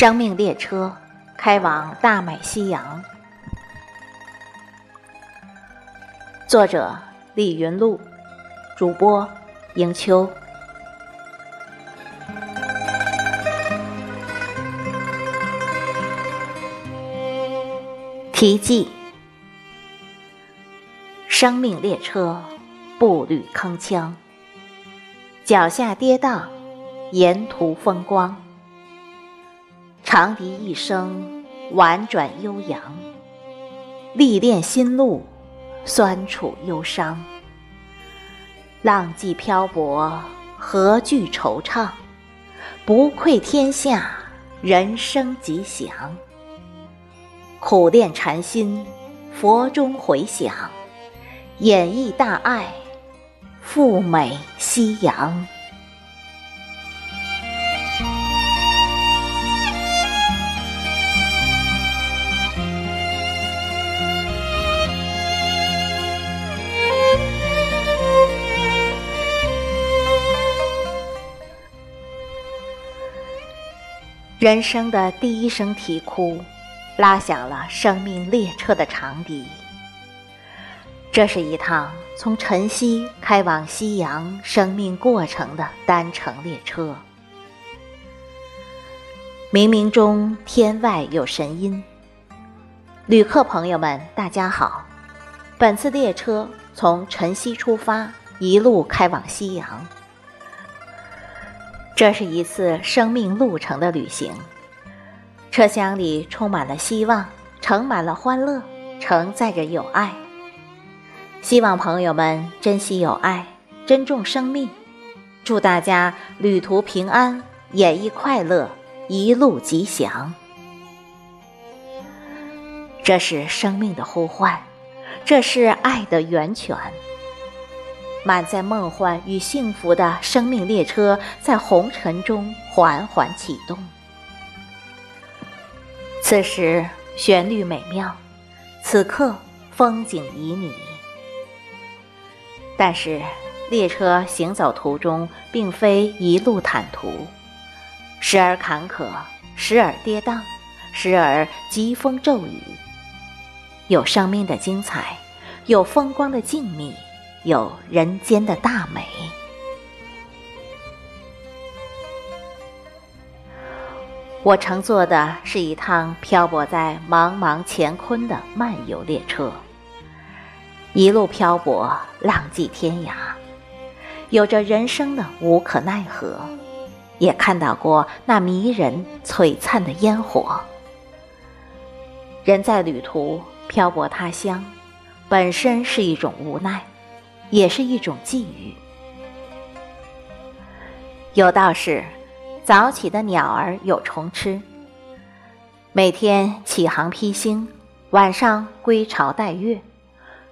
生命列车开往大美西洋。作者：李云露，主播：迎秋。题记：生命列车步履铿锵，脚下跌宕，沿途风光。长笛一声，婉转悠扬，历练心路，酸楚忧伤。浪迹漂泊，何惧惆怅？不愧天下，人生吉祥。苦练禅心，佛中回响，演绎大爱，赴美夕阳。人生的第一声啼哭。拉响了生命列车的长笛。这是一趟从晨曦开往夕阳生命过程的单程列车。冥冥中，天外有神音。旅客朋友们，大家好！本次列车从晨曦出发，一路开往夕阳。这是一次生命路程的旅行。车厢里充满了希望，盛满了欢乐，承载着友爱。希望朋友们珍惜友爱，珍重生命。祝大家旅途平安，演绎快乐，一路吉祥。这是生命的呼唤，这是爱的源泉。满载梦幻与幸福的生命列车，在红尘中缓缓启动。此时旋律美妙，此刻风景旖旎。但是列车行走途中并非一路坦途，时而坎坷，时而跌宕，时而疾风骤雨。有生命的精彩，有风光的静谧，有人间的大美。我乘坐的是一趟漂泊在茫茫乾坤的漫游列车，一路漂泊，浪迹天涯，有着人生的无可奈何，也看到过那迷人璀璨的烟火。人在旅途漂泊他乡，本身是一种无奈，也是一种寄语。有道是。早起的鸟儿有虫吃。每天起航披星，晚上归巢待月，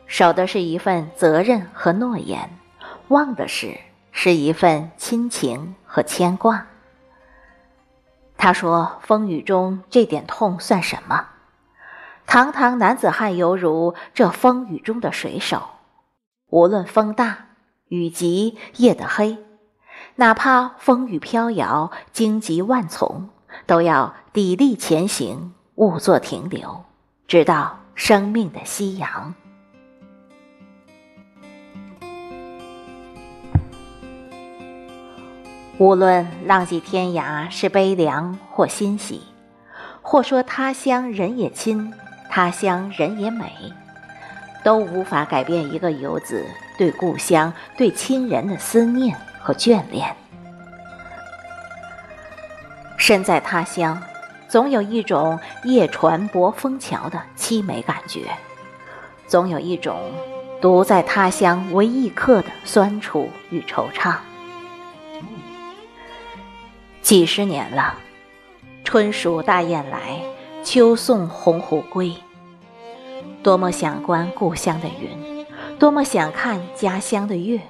守的是一份责任和诺言，忘的是是一份亲情和牵挂。他说：“风雨中这点痛算什么？堂堂男子汉犹如这风雨中的水手，无论风大雨急夜的黑。”哪怕风雨飘摇，荆棘万丛，都要砥砺前行，勿作停留，直到生命的夕阳。无论浪迹天涯是悲凉或欣喜，或说他乡人也亲，他乡人也美，都无法改变一个游子对故乡、对亲人的思念。和眷恋，身在他乡，总有一种夜船泊枫桥的凄美感觉，总有一种独在他乡为异客的酸楚与惆怅。几十年了，春属大雁来，秋送鸿鹄归。多么想观故乡的云，多么想看家乡的月。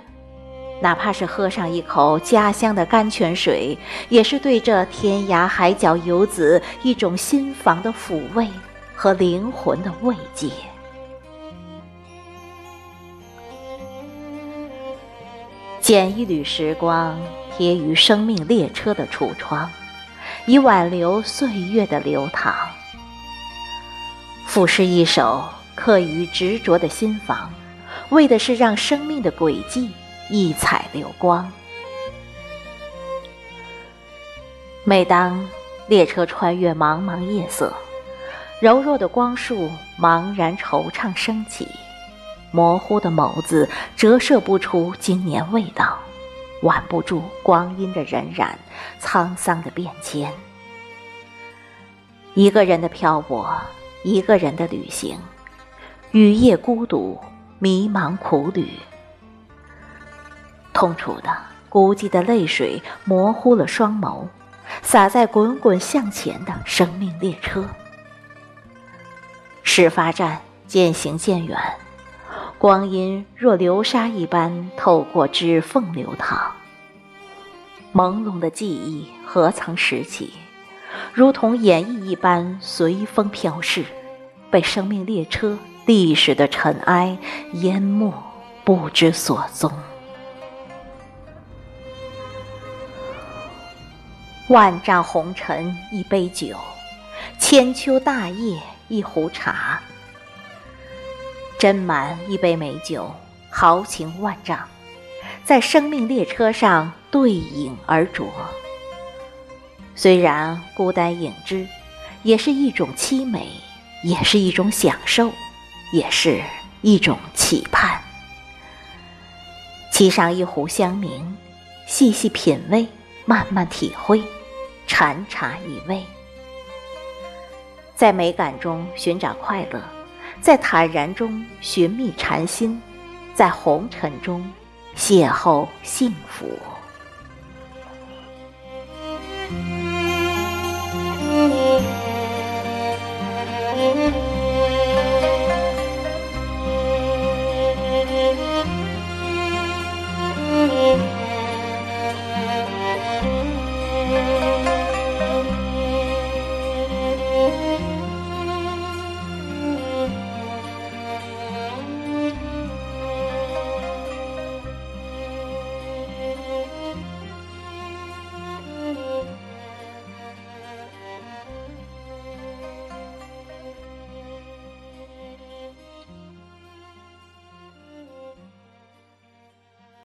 哪怕是喝上一口家乡的甘泉水，也是对这天涯海角游子一种心房的抚慰和灵魂的慰藉。捡一缕时光，贴于生命列车的橱窗，以挽留岁月的流淌。赋诗一首，刻于执着的心房，为的是让生命的轨迹异彩流光。每当列车穿越茫茫夜色，柔弱的光束茫然惆怅升起，模糊的眸子折射不出经年味道。挽不住光阴的荏苒，沧桑的变迁。一个人的漂泊，一个人的旅行，雨夜孤独，迷茫苦旅。痛楚的、孤寂的泪水模糊了双眸，洒在滚滚向前的生命列车。始发站渐行渐远。光阴若流沙一般透过指缝流淌，朦胧的记忆何曾拾起，如同演绎一般随风飘逝，被生命列车历史的尘埃淹没，不知所踪。万丈红尘一杯酒，千秋大业一壶茶。斟满一杯美酒，豪情万丈，在生命列车上对饮而酌。虽然孤单影只，也是一种凄美，也是一种享受，也是一种期盼。沏上一壶香茗，细细品味，慢慢体会，禅茶一味，在美感中寻找快乐。在坦然中寻觅禅心，在红尘中邂逅幸福。